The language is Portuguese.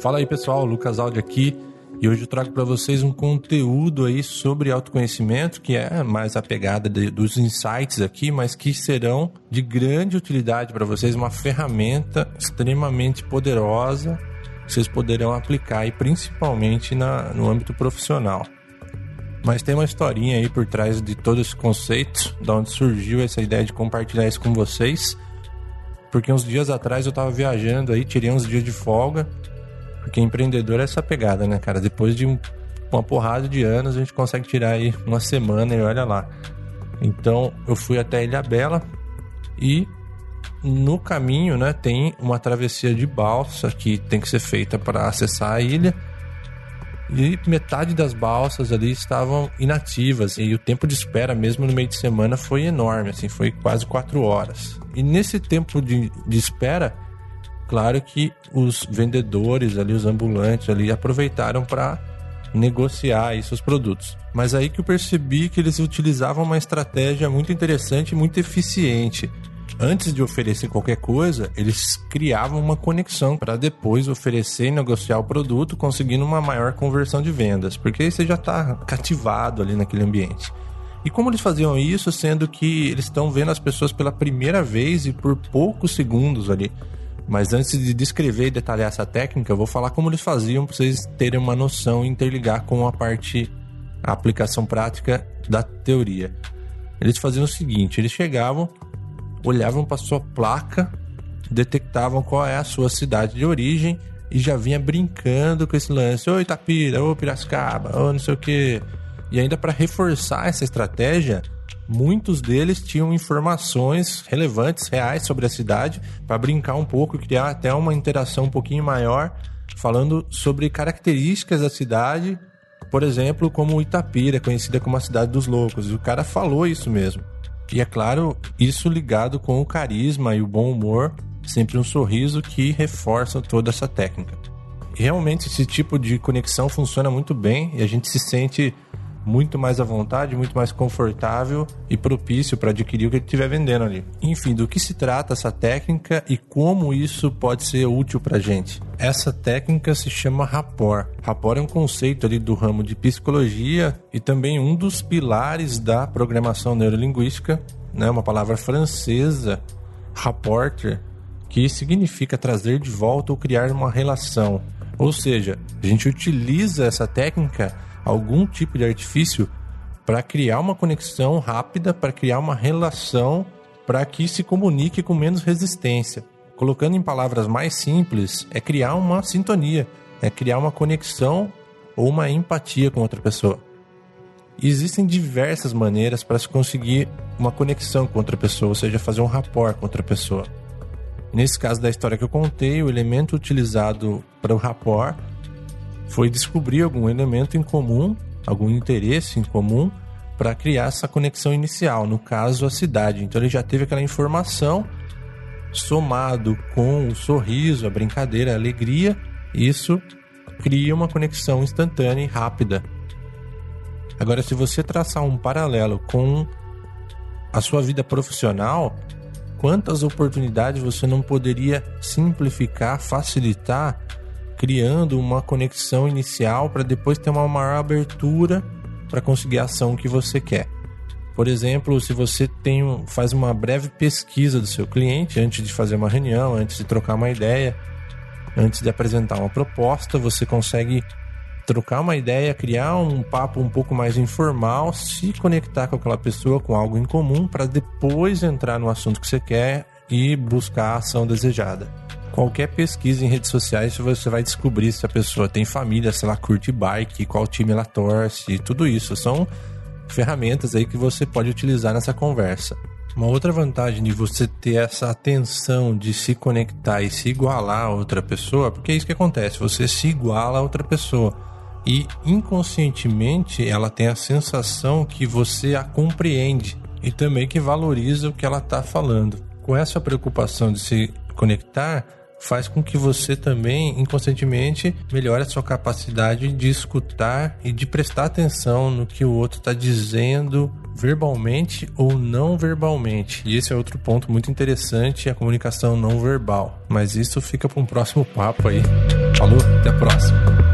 Fala aí pessoal, Lucas Aldi aqui e hoje eu trago para vocês um conteúdo aí sobre autoconhecimento que é mais a pegada de, dos insights aqui, mas que serão de grande utilidade para vocês, uma ferramenta extremamente poderosa que vocês poderão aplicar e principalmente na, no âmbito profissional. Mas tem uma historinha aí por trás de todo esse conceito, da onde surgiu essa ideia de compartilhar isso com vocês. Porque uns dias atrás eu tava viajando aí, tirei uns dias de folga porque empreendedor é essa pegada, né, cara? Depois de um, uma porrada de anos, a gente consegue tirar aí uma semana e olha lá. Então, eu fui até Ilha Bela e no caminho, né, tem uma travessia de balsa que tem que ser feita para acessar a ilha. E metade das balsas ali estavam inativas e o tempo de espera, mesmo no meio de semana, foi enorme, assim, foi quase quatro horas. E nesse tempo de, de espera, Claro que os vendedores ali, os ambulantes ali, aproveitaram para negociar aí seus produtos. Mas aí que eu percebi que eles utilizavam uma estratégia muito interessante e muito eficiente. Antes de oferecer qualquer coisa, eles criavam uma conexão para depois oferecer e negociar o produto, conseguindo uma maior conversão de vendas, porque aí você já está cativado ali naquele ambiente. E como eles faziam isso, sendo que eles estão vendo as pessoas pela primeira vez e por poucos segundos ali? Mas antes de descrever e detalhar essa técnica, eu vou falar como eles faziam para vocês terem uma noção e interligar com a parte, a aplicação prática da teoria. Eles faziam o seguinte: eles chegavam, olhavam para sua placa, detectavam qual é a sua cidade de origem e já vinha brincando com esse lance: ô Itapira, ô Piracicaba, ô não sei o que. E ainda para reforçar essa estratégia, muitos deles tinham informações relevantes, reais sobre a cidade, para brincar um pouco, criar até uma interação um pouquinho maior, falando sobre características da cidade, por exemplo, como Itapira, conhecida como a cidade dos loucos. E o cara falou isso mesmo. E é claro, isso ligado com o carisma e o bom humor, sempre um sorriso que reforçam toda essa técnica. E realmente esse tipo de conexão funciona muito bem e a gente se sente muito mais à vontade, muito mais confortável e propício para adquirir o que ele estiver vendendo ali. Enfim, do que se trata essa técnica e como isso pode ser útil para gente? Essa técnica se chama rapport. Rapport é um conceito ali do ramo de psicologia e também um dos pilares da programação neurolinguística, né? Uma palavra francesa, rapporter, que significa trazer de volta ou criar uma relação. Ou seja, a gente utiliza essa técnica algum tipo de artifício para criar uma conexão rápida, para criar uma relação, para que se comunique com menos resistência. Colocando em palavras mais simples, é criar uma sintonia, é criar uma conexão ou uma empatia com outra pessoa. Existem diversas maneiras para se conseguir uma conexão com outra pessoa, ou seja, fazer um rapport com outra pessoa. Nesse caso da história que eu contei, o elemento utilizado para o rapport foi descobrir algum elemento em comum, algum interesse em comum para criar essa conexão inicial, no caso a cidade. Então ele já teve aquela informação somado com o sorriso, a brincadeira, a alegria, isso cria uma conexão instantânea e rápida. Agora, se você traçar um paralelo com a sua vida profissional, quantas oportunidades você não poderia simplificar, facilitar criando uma conexão inicial para depois ter uma maior abertura para conseguir a ação que você quer. Por exemplo, se você tem, faz uma breve pesquisa do seu cliente antes de fazer uma reunião, antes de trocar uma ideia, antes de apresentar uma proposta, você consegue trocar uma ideia, criar um papo um pouco mais informal, se conectar com aquela pessoa com algo em comum para depois entrar no assunto que você quer e buscar a ação desejada qualquer pesquisa em redes sociais você vai descobrir se a pessoa tem família, se ela curte bike, qual time ela torce, tudo isso. São ferramentas aí que você pode utilizar nessa conversa. Uma outra vantagem de você ter essa atenção de se conectar e se igualar a outra pessoa, porque é isso que acontece, você se iguala a outra pessoa e inconscientemente ela tem a sensação que você a compreende e também que valoriza o que ela está falando. Com essa preocupação de se conectar, faz com que você também inconscientemente melhore a sua capacidade de escutar e de prestar atenção no que o outro está dizendo verbalmente ou não verbalmente. E esse é outro ponto muito interessante, a comunicação não verbal. Mas isso fica para um próximo papo aí. Falou, até a próxima.